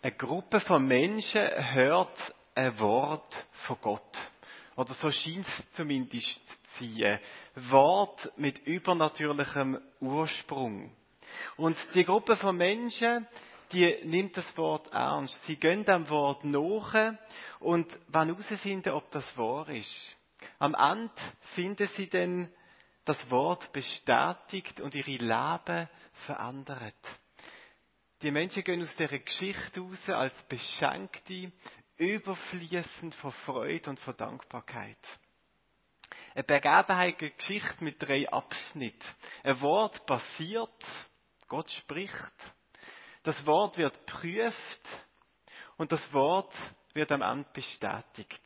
Eine Gruppe von Menschen hört ein Wort von Gott. Oder so scheint es zumindest zu sein. Ein Wort mit übernatürlichem Ursprung. Und die Gruppe von Menschen, die nimmt das Wort ernst. Sie gehen dem Wort nach und wollen herausfinden, ob das wahr ist. Am Ende finden sie dann das Wort bestätigt und ihre Leben verändert. Die Menschen gehen aus dieser Geschichte raus als Beschenkte, überfließend von Freude und von Dankbarkeit. Eine Begebenheit, eine Geschichte mit drei Abschnitten. Ein Wort passiert, Gott spricht, das Wort wird prüft und das Wort wird am Ende bestätigt.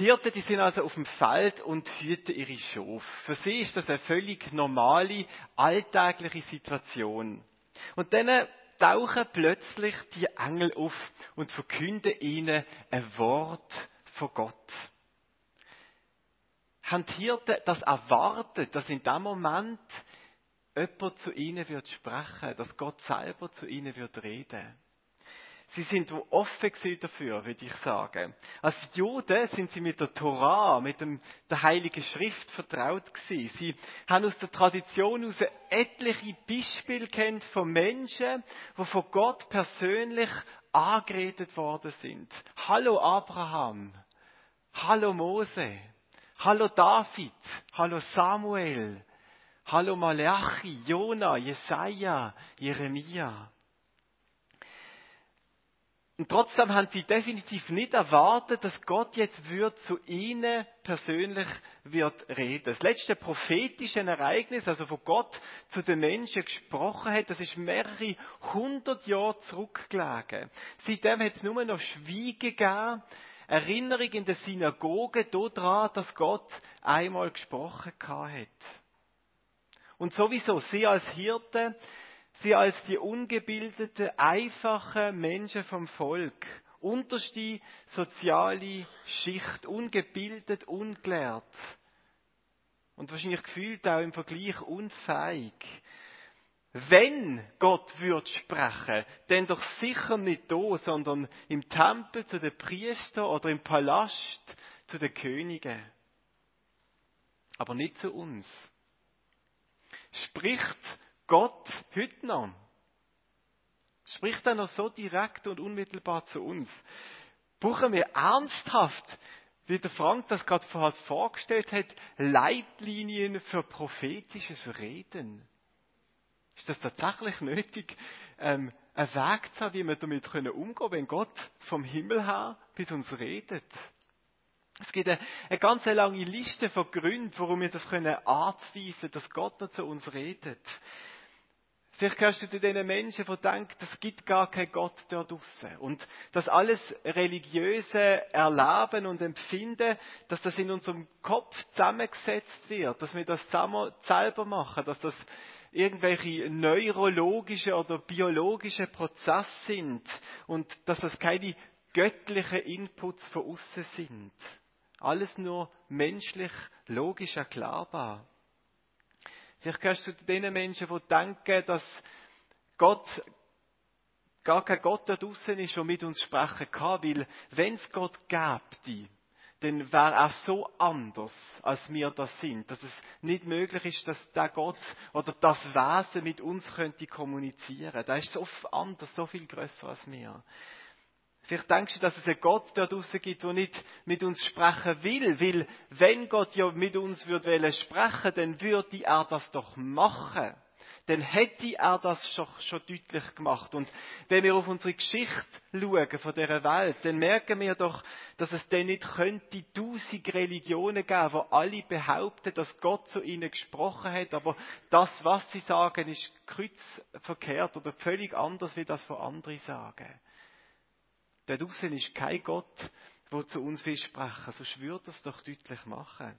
Hirten, die sind also auf dem Feld und hüten ihre Schafe. Für sie ist das eine völlig normale, alltägliche Situation. Und dann tauchen plötzlich die Engel auf und verkünden ihnen ein Wort von Gott. Haben die Hirten das erwartet, dass in dem Moment jemand zu ihnen wird sprechen, dass Gott selber zu ihnen wird reden? Sie sind offen dafür, würde ich sagen. Als Juden sind sie mit der Torah, mit dem, der Heiligen Schrift vertraut gewesen. Sie haben aus der Tradition heraus etliche Beispiele kennt von Menschen, die von Gott persönlich angeredet worden sind. Hallo Abraham. Hallo Mose. Hallo David. Hallo Samuel. Hallo Malachi, Jona, Jesaja, Jeremia. Und trotzdem haben sie definitiv nicht erwartet, dass Gott jetzt wird zu ihnen persönlich wird reden. Das letzte prophetische Ereignis, also wo Gott zu den Menschen gesprochen hat, das ist mehrere hundert Jahre zurückgelegen. Seitdem hat es nur noch Schweigen gegeben, Erinnerung in der Synagoge daran, dass Gott einmal gesprochen hat. Und sowieso, sie als Hirte sie als die ungebildete, einfache Menschen vom Volk, unterste soziale Schicht, ungebildet, ungelehrt und wahrscheinlich gefühlt auch im Vergleich unfähig. Wenn Gott wird sprechen, dann doch sicher nicht da, sondern im Tempel zu den Priestern oder im Palast zu den Königen. Aber nicht zu uns. Spricht Gott heute noch spricht er noch so direkt und unmittelbar zu uns. Brauchen wir ernsthaft, wie der Frank das gerade vorher vorgestellt hat, Leitlinien für prophetisches Reden? Ist das tatsächlich nötig, ähm, einen Weg zu haben, wie wir damit umgehen können, wenn Gott vom Himmel her mit uns redet? Es gibt eine, eine ganz lange Liste von Gründen, warum wir das können anzweifeln, dass Gott noch zu uns redet. Vielleicht gehörst du zu den Menschen, die denken, es gibt gar keinen Gott dort draussen. Und das alles religiöse Erleben und Empfinden, dass das in unserem Kopf zusammengesetzt wird, dass wir das selber machen, dass das irgendwelche neurologische oder biologische Prozesse sind und dass das keine göttlichen Inputs von außen sind. Alles nur menschlich, logisch erklärbar. Vielleicht gehörst du zu den Menschen, die denken, dass Gott gar kein Gott da draußen ist, der mit uns sprechen kann, weil wenn es Gott gäbe, dann wäre er so anders, als wir das sind, dass es nicht möglich ist, dass der Gott oder das Wesen mit uns könnte kommunizieren. Der ist so anders, so viel größer als wir. Vielleicht denkst du, dass es einen Gott da draußen gibt, der nicht mit uns sprechen will, weil wenn Gott ja mit uns würde sprechen, dann würde er das doch machen. Dann hätte er das schon, schon deutlich gemacht. Und wenn wir auf unsere Geschichte schauen von dieser Welt, dann merken wir doch, dass es denn nicht könnte tausend Religionen geben, wo alle behaupten, dass Gott zu ihnen gesprochen hat, aber das, was sie sagen, ist kreuzverkehrt oder völlig anders, wie das von anderen sagen. Da draußen ist kein Gott, der zu uns will sprechen. So schwört das doch deutlich machen.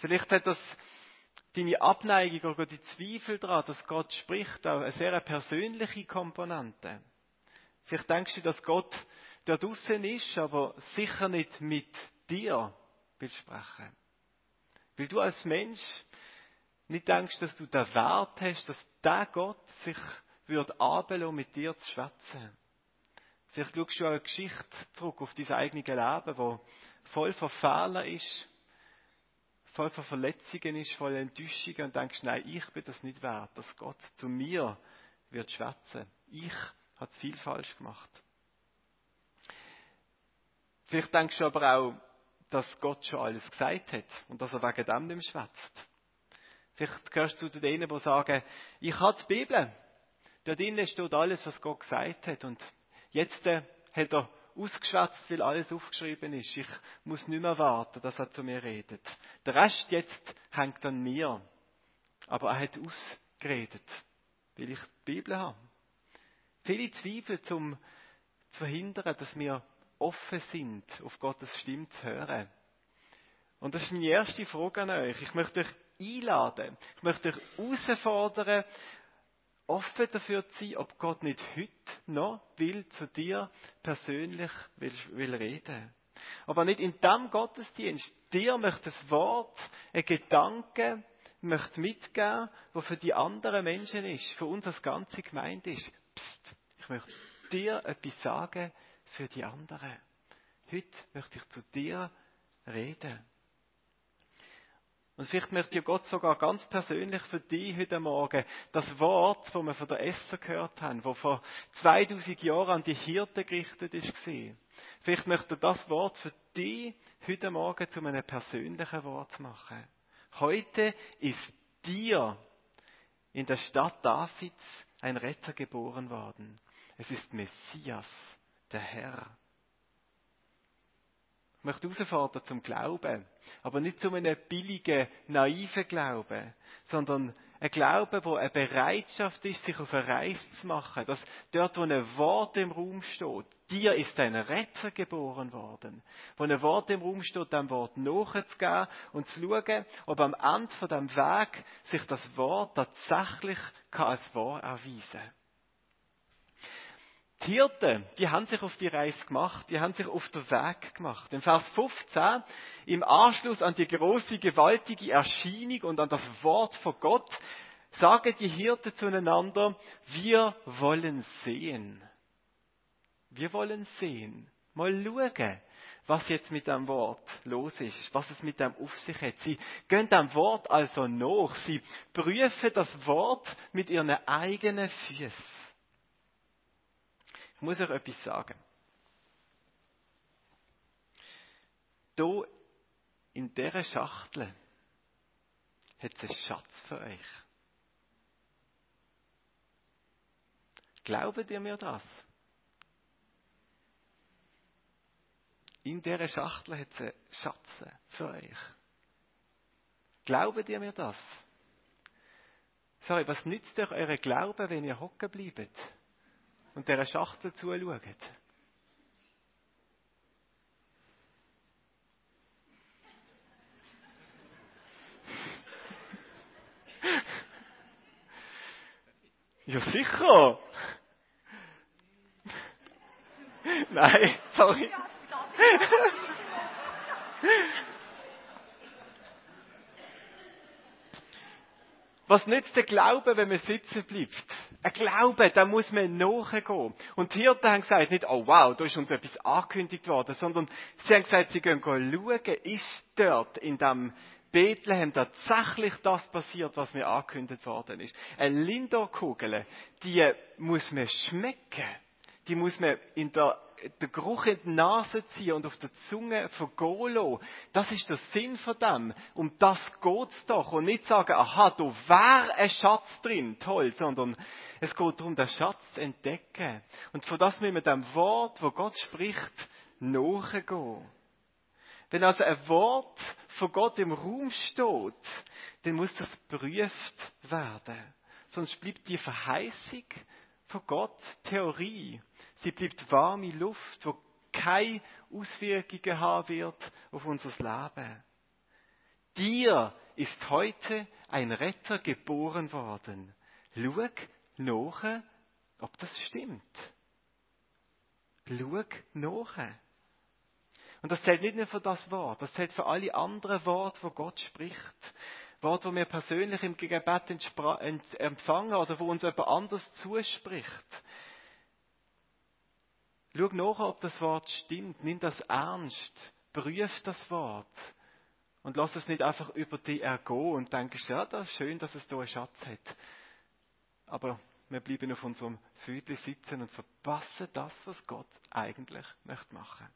Vielleicht hat das deine Abneigung oder die Zweifel daran, dass Gott spricht, auch eine sehr persönliche Komponente. Vielleicht denkst du, dass Gott der draußen ist, aber sicher nicht mit dir will sprechen. Weil du als Mensch nicht denkst, dass du den Wert hast, dass der Gott sich würde anbelassen, mit dir zu schwätzen. Vielleicht schaust du auch eine Geschichte zurück auf dein eigenes Leben, wo voll von Fehlern ist, voll von Verletzungen ist, voll Enttäuschungen und denkst, nein, ich bin das nicht wert, dass Gott zu mir wird schwätzen. Ich habe viel falsch gemacht. Vielleicht denkst du aber auch, dass Gott schon alles gesagt hat und dass er wegen dem nicht schwätzt. Vielleicht gehörst du zu denen, die sagen, ich habe die Bibel. Dort drinnen steht alles, was Gott gesagt hat. Und jetzt äh, hat er ausgeschwätzt, weil alles aufgeschrieben ist. Ich muss nicht mehr warten, dass er zu mir redet. Der Rest jetzt hängt an mir. Aber er hat ausgeredet, weil ich die Bibel habe. Viele Zweifel, um zu verhindern, dass wir offen sind, auf Gottes Stimme zu hören. Und das ist meine erste Frage an euch. Ich möchte euch einladen. Ich möchte euch herausfordern, offen dafür zu sein, ob Gott nicht heute noch will zu dir persönlich will, will reden. Aber nicht in dem Gottesdienst. Dir möchte das Wort, ein Gedanke, möchte mitgeben, wo für die anderen Menschen ist, für uns als ganze Gemeinde ist. Psst, ich möchte dir etwas sagen für die anderen. Heute möchte ich zu dir reden. Und vielleicht möchte ja Gott sogar ganz persönlich für dich heute Morgen das Wort, das wir von der Esser gehört haben, wo vor 2000 Jahren an die Hirten gerichtet ist, Vielleicht möchte er das Wort für dich heute Morgen zu einem persönlichen Wort machen. Heute ist dir in der Stadt Davids ein Retter geboren worden. Es ist Messias, der Herr. Ich möchte herausfordern zum Glauben. Aber nicht zu einem billigen, naiven Glauben, sondern ein Glaube, wo eine Bereitschaft ist, sich auf eine Reise zu machen. Dass dort, wo ein Wort im Raum steht, dir ist ein Retter geboren worden. Wo ein Wort im Raum steht, dem Wort nachzugehen und zu schauen, ob am Ende von dem Weg sich das Wort tatsächlich als wahr erweisen kann. Die Hirten, die haben sich auf die Reise gemacht, die haben sich auf den Weg gemacht. In Vers 15, im Anschluss an die große, gewaltige Erscheinung und an das Wort von Gott, sagen die Hirten zueinander, wir wollen sehen. Wir wollen sehen. Mal schauen, was jetzt mit dem Wort los ist, was es mit dem auf sich hat. Sie gehen dem Wort also nach. Sie prüfen das Wort mit ihren eigenen Füßen. Ich muss euch etwas sagen. Hier in dieser Schachtel hat es einen Schatz für euch. Glaubt ihr mir das? In dieser Schachtel hat es einen Schatz für euch. Glaubt ihr mir das? Sorry, was nützt euch euer Glauben, wenn ihr hocken bleibt? Und dieser Schachtel zuschaut. Ja, sicher. Nein, sorry. Was nützt der Glaube, wenn man sitzen bleibt? Ein Glaube, da muss man nachgehen. Und die Hirten haben gesagt, nicht, oh wow, da ist uns etwas angekündigt worden, sondern sie haben gesagt, sie gehen schauen, ist dort in dem Bethlehem tatsächlich das passiert, was mir angekündigt worden ist. Eine Lindor-Kugel, die muss man schmecken. Die muss man in der den Geruch in die Nase ziehen und auf der Zunge vergehen lassen. Das ist der Sinn von dem. Um das geht's doch. Und nicht sagen, aha, da wäre ein Schatz drin, toll, sondern es geht darum, den Schatz zu entdecken. Und von das müssen wir dem Wort, wo Gott spricht, nachgehen. Wenn also ein Wort von Gott im Raum steht, dann muss das geprüft werden. Sonst bleibt die Verheißung von Gott Theorie. Sie bleibt warme Luft, wo keine Auswirkungen haben wird auf unser Leben. Dir ist heute ein Retter geboren worden. Schau nach, ob das stimmt. Schau nach. Und das zählt nicht nur für das Wort, das zählt für alle anderen Worte, wo Gott spricht. Worte, die wir persönlich im Gebet empfangen oder wo uns jemand anders zuspricht. Schau nach, ob das Wort stimmt. Nimm das ernst. Prüf das Wort. Und lass es nicht einfach über dich ergehen und denkst, ja, das ist schön, dass es da einen Schatz hat. Aber wir bleiben auf unserem Füdli sitzen und verpassen das, was Gott eigentlich möchte machen.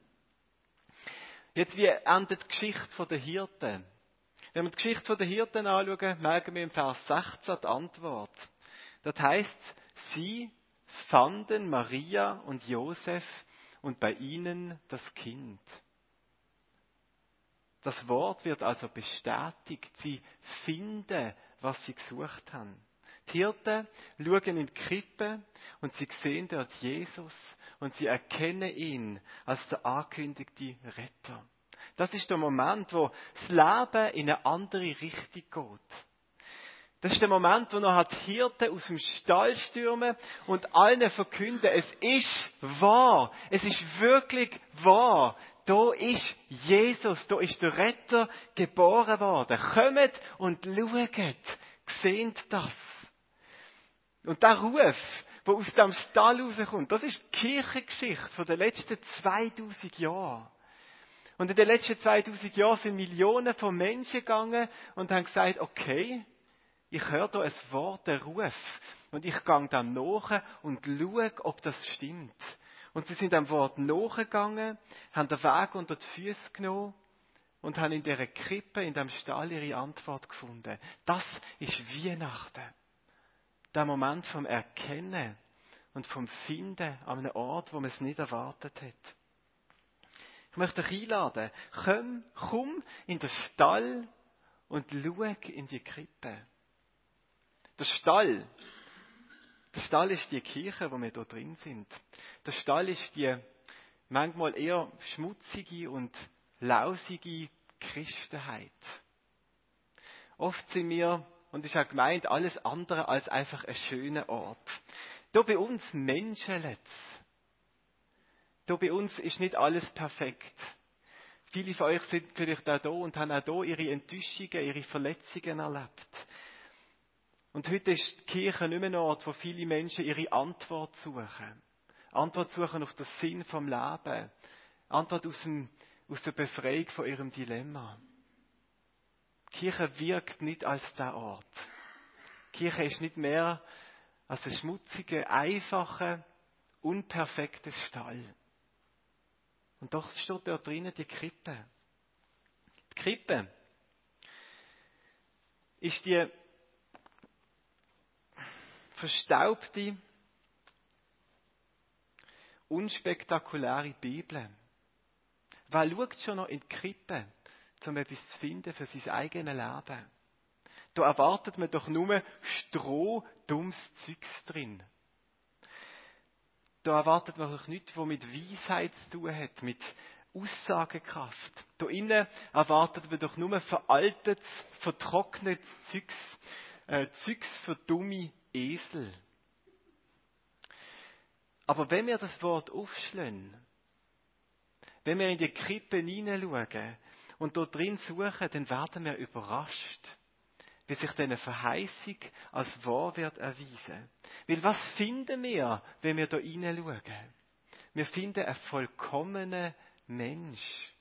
Jetzt, wie endet die Geschichte der Hirten? Wenn wir die Geschichte der Hirten anschauen, merken wir im Vers 16 die Antwort. Das heißt, sie fanden Maria und Josef und bei ihnen das Kind. Das Wort wird also bestätigt. Sie finden, was sie gesucht haben. Die Hirten schauen in die Krippe und sie sehen dort Jesus und sie erkennen ihn als der angekündigte Retter. Das ist der Moment, wo das Leben in eine andere Richtung geht. Das ist der Moment, wo noch die Hirten aus dem Stall stürmen und allen verkünden, es ist wahr, es ist wirklich wahr. Da ist Jesus, da ist der Retter geboren worden. Kommt und schaut, seht das. Und der Ruf, der aus dem Stall rauskommt, das ist die Kirchengeschichte der letzten 2000 Jahre. Und in den letzten 2000 Jahren sind Millionen von Menschen gegangen und haben gesagt, okay, ich höre da ein Wort, der Ruf. Und ich gehe dann nach und schaue, ob das stimmt. Und sie sind dem Wort nachgegangen, haben den Weg unter die Füße genommen und haben in dieser Krippe, in dem Stall ihre Antwort gefunden. Das ist Weihnachten der Moment vom Erkennen und vom Finden an einem Ort, wo man es nicht erwartet hat. Ich möchte dich einladen, komm, komm in den Stall und schau in die Krippe. Der Stall, der Stall ist die Kirche, wo wir da drin sind. Der Stall ist die manchmal eher schmutzige und lausige Christenheit. Oft sind wir und ist auch gemeint alles andere als einfach ein schöner Ort. Da bei uns menschelt Da bei uns ist nicht alles perfekt. Viele von euch sind vielleicht auch da und haben auch da ihre Enttäuschungen, ihre Verletzungen erlebt. Und heute ist die Kirche nicht mehr ein Ort, wo viele Menschen ihre Antwort suchen. Antwort suchen auf den Sinn vom Leben. Antwort aus, dem, aus der Befreiung von ihrem Dilemma. Kirche wirkt nicht als der Ort. Kirche ist nicht mehr als ein schmutziger, einfacher, unperfektes Stall. Und doch steht da drinnen die Krippe. Die Krippe ist die verstaubte, unspektakuläre Bibel. Wer schaut schon noch in die Krippe? um etwas zu finden für sein eigenes Leben. Da erwartet man doch nur stroh dummes Zeugs drin. Da erwartet man doch nichts, was mit Weisheit zu tun hat, mit Aussagekraft. Da innen erwartet man doch nur veraltetes, vertrocknetes Zeugs, äh, Zeugs für dumme Esel. Aber wenn wir das Wort aufschlagen, wenn wir in die Krippe hineinschauen, und dort drin suchen, dann werden wir überrascht, wie sich diese Verheißung als wahr wird erweisen. Weil was finden wir, wenn wir da hineinschauen? Wir finden einen vollkommenen Mensch.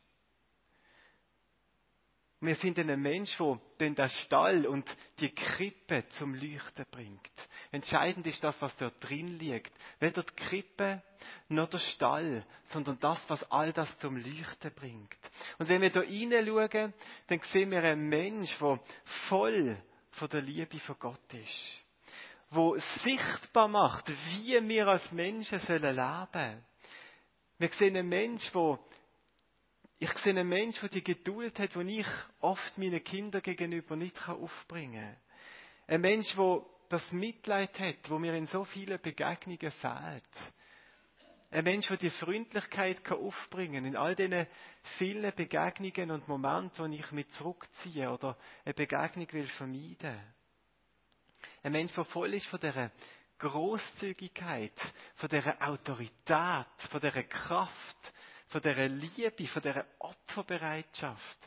Wir finden einen Mensch, der den Stall und die Krippe zum Leuchten bringt. Entscheidend ist das, was dort drin liegt. Weder die Krippe noch der Stall, sondern das, was all das zum Leuchten bringt. Und wenn wir da hineinschauen, dann sehen wir einen Mensch, der voll von der Liebe von Gott ist. Wo sichtbar macht, wie wir als Menschen leben sollen. Wir sehen einen Mensch, der ich sehe einen Menschen, der die Geduld hat, die ich oft meinen Kindern gegenüber nicht aufbringen kann. Ein Mensch, der das Mitleid hat, wo mir in so vielen Begegnungen fehlt. Ein Mensch, der die Freundlichkeit kann aufbringen in all diesen vielen Begegnungen und Momenten, wo ich mich zurückziehe oder eine Begegnung will vermeiden. Ein Mensch, der voll ist von dieser Großzügigkeit, von dieser Autorität, von dieser Kraft, von dieser Liebe, von dieser Opferbereitschaft.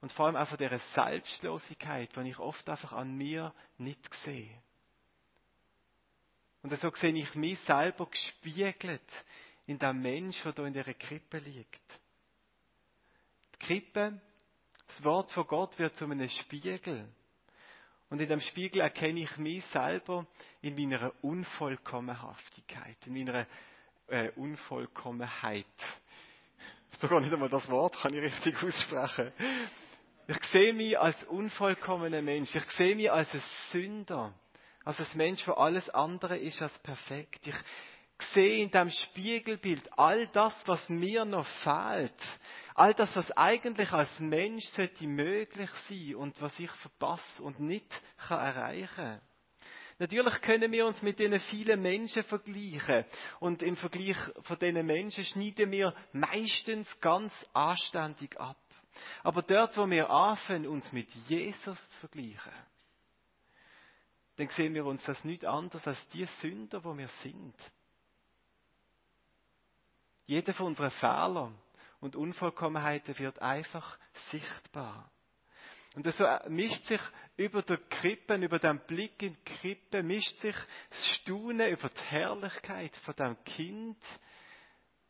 Und vor allem auch von dieser Selbstlosigkeit, die ich oft einfach an mir nicht sehe. Und so sehe ich mich selber gespiegelt in dem Mensch, der hier in dieser Krippe liegt. Die Krippe, das Wort von Gott wird zu einem Spiegel. Und in dem Spiegel erkenne ich mich selber in meiner Unvollkommenhaftigkeit, in meiner äh, Unvollkommenheit. Sogar nicht einmal das Wort kann ich richtig aussprechen. Ich sehe mich als unvollkommener Mensch. Ich sehe mich als ein Sünder. Als ein Mensch, der alles andere ist als perfekt. Ich sehe in dem Spiegelbild all das, was mir noch fehlt. All das, was eigentlich als Mensch sollte möglich sein und was ich verpasse und nicht kann erreichen Natürlich können wir uns mit diesen vielen Menschen vergleichen. Und im Vergleich von diesen Menschen schneiden wir meistens ganz anständig ab. Aber dort, wo wir anfangen, uns mit Jesus zu vergleichen, dann sehen wir uns das nicht anders als die Sünder, wo wir sind. Jeder von unseren Fehlern und Unvollkommenheiten wird einfach sichtbar. Und so mischt sich über der Krippe, über den Blick in die Krippe, mischt sich das Staunen über die Herrlichkeit von dem Kind,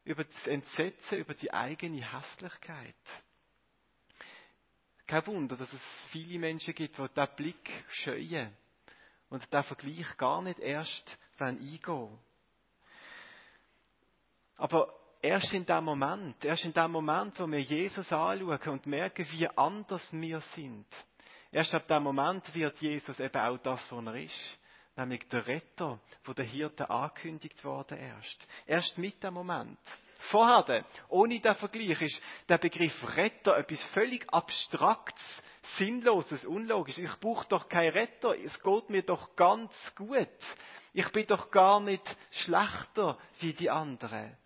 über das Entsetzen, über die eigene Hässlichkeit. Kein Wunder, dass es viele Menschen gibt, die diesen Blick scheuen und den Vergleich gar nicht erst eingehen. Aber erst in dem Moment, erst in dem Moment, wo wir Jesus anschauen und merken, wie anders wir sind, erst ab dem Moment wird Jesus eben auch das, was er ist. Nämlich der Retter, wo der Hirte angekündigt worden erst. Erst mit dem Moment. Vorher, ohne den Vergleich, ist der Begriff Retter etwas völlig Abstraktes, Sinnloses, Unlogisches. Ich brauche doch keinen Retter, es geht mir doch ganz gut. Ich bin doch gar nicht schlechter wie die anderen.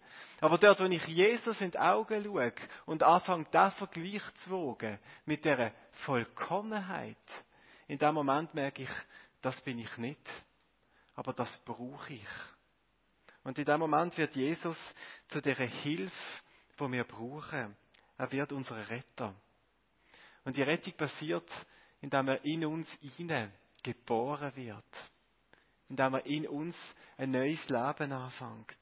Aber dort, wo ich Jesus in die Augen schaue und anfange, diesen Vergleich zu wogen mit der Vollkommenheit, in dem Moment merke ich, das bin ich nicht. Aber das brauche ich. Und in dem Moment wird Jesus zu der Hilfe, wo wir brauchen. Er wird unser Retter. Und die Rettung passiert, indem er in uns hinein geboren wird. Indem er in uns ein neues Leben anfängt.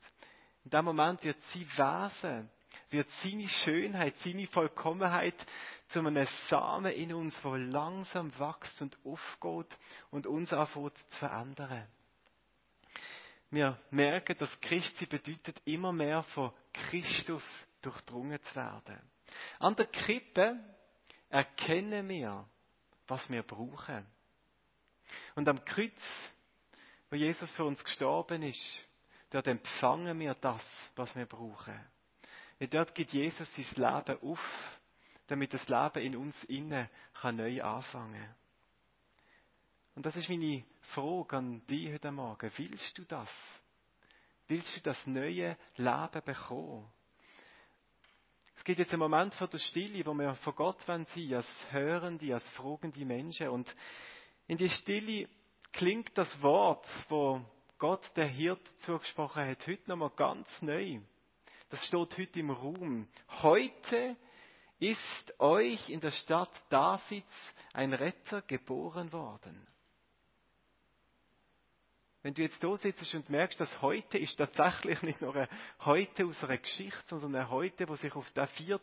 In dem Moment wird sein Wesen, wird seine Schönheit, seine Vollkommenheit zu einem Samen in uns, wo langsam wächst und aufgeht und uns anfängt zu verändern. Wir merken, dass Christi bedeutet, immer mehr von Christus durchdrungen zu werden. An der Krippe erkennen wir, was wir brauchen. Und am Kreuz, wo Jesus für uns gestorben ist, dort empfangen wir das, was wir brauchen. Und dort gibt Jesus sein Leben auf, damit das Leben in uns innen kann neu anfangen. Und das ist meine Frage an dich heute Morgen. Willst du das? Willst du das neue Leben bekommen? Es gibt jetzt einen Moment von der Stille, wo wir vor Gott sein wollen, als hörende, als fragende Menschen. Und in die Stille klingt das Wort, wo Gott der Hirt zugesprochen hat, heute nochmal ganz neu. Das steht heute im Raum. Heute ist euch in der Stadt Davids ein Retter geboren worden. Wenn du jetzt da sitzt und merkst, dass heute ist tatsächlich nicht nur ein Heute aus einer Geschichte, sondern ein Heute, wo sich auf den 4.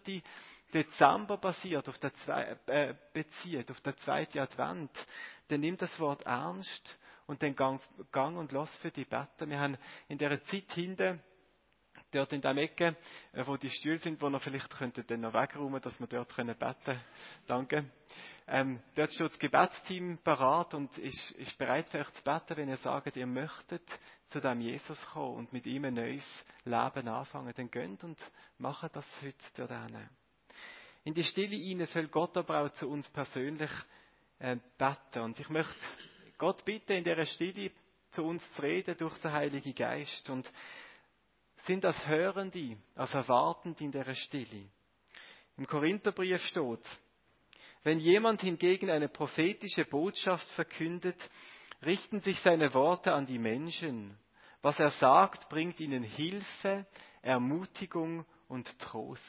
Dezember basiert, auf den zwei, äh, bezieht, auf den zweiten Advent, dann nimm das Wort ernst und dann gang, gang und lass für die beten. Wir haben in der Zeit hinten, dort in der Ecke, äh, wo die Stühle sind, wo wir vielleicht könnten dann noch wegräumen, dass wir dort können beten. Danke. Ähm, dort steht das Gebetsteam parat und ist, ist bereit für euch zu beten, wenn ihr sagt, ihr möchtet zu dem Jesus kommen und mit ihm ein neues Leben anfangen. Dann gönnt und macht das heute dort hin. In die Stille hinein soll Gott aber auch zu uns persönlich äh, beten. Und ich möchte Gott bitte in der Stille zu uns zu reden durch den Heiligen Geist und sind das Hörende, als Erwartende in der Stille. Im Korintherbrief steht, wenn jemand hingegen eine prophetische Botschaft verkündet, richten sich seine Worte an die Menschen. Was er sagt, bringt ihnen Hilfe, Ermutigung und Trost.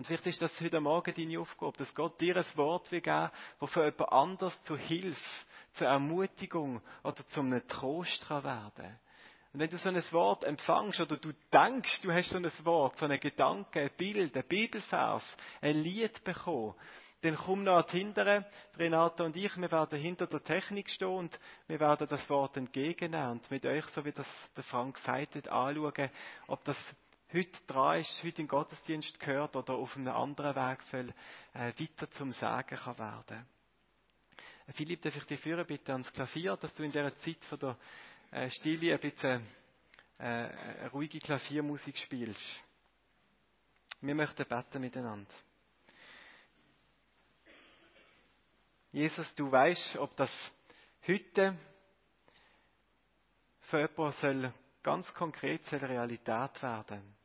Und vielleicht ist das heute Morgen deine Aufgabe, dass Gott dir ein Wort will geben, das für jemand anders zu Hilfe, zur Ermutigung oder zum Trost kann werden. Und wenn du so ein Wort empfangst oder du denkst, du hast so ein Wort, so einen Gedanken, ein Bild, ein Bibelvers, ein Lied bekommen, dann komm noch hinterher, Renata und ich, wir werden hinter der Technik stehen und wir werden das Wort entgegennehmen und mit euch, so wie das der Frank gesagt hat, anschauen, ob das heute dran ist, heute in Gottesdienst gehört oder auf einem anderen Weg soll äh, weiter zum Sagen kann werden. Philipp, darf ich dich führen bitte ans Klavier, dass du in dieser Zeit von der äh, Stille ein bisschen äh, eine ruhige Klaviermusik spielst. Wir möchten beten miteinander. Jesus, du weißt, ob das heute für jemanden soll ganz konkret soll Realität werden.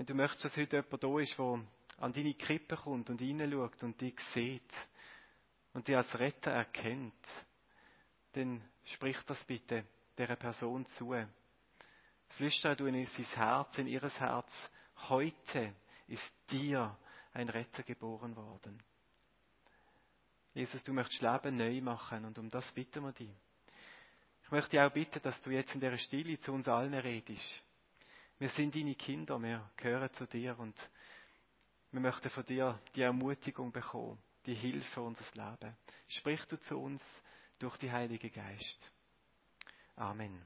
Wenn du möchtest, dass heute jemand da ist, der an deine Krippe kommt und hineinschaut und dich sieht und dich als Retter erkennt, dann sprich das bitte der Person zu. Flüstere du in sein Herz, in ihres Herz. Heute ist dir ein Retter geboren worden. Jesus, du möchtest Leben neu machen und um das bitten wir dich. Ich möchte dich auch bitten, dass du jetzt in der Stille zu uns allen redest. Wir sind deine Kinder, wir gehören zu dir und wir möchten von dir die Ermutigung bekommen, die Hilfe für unser Leben. Sprich du zu uns durch die Heilige Geist. Amen.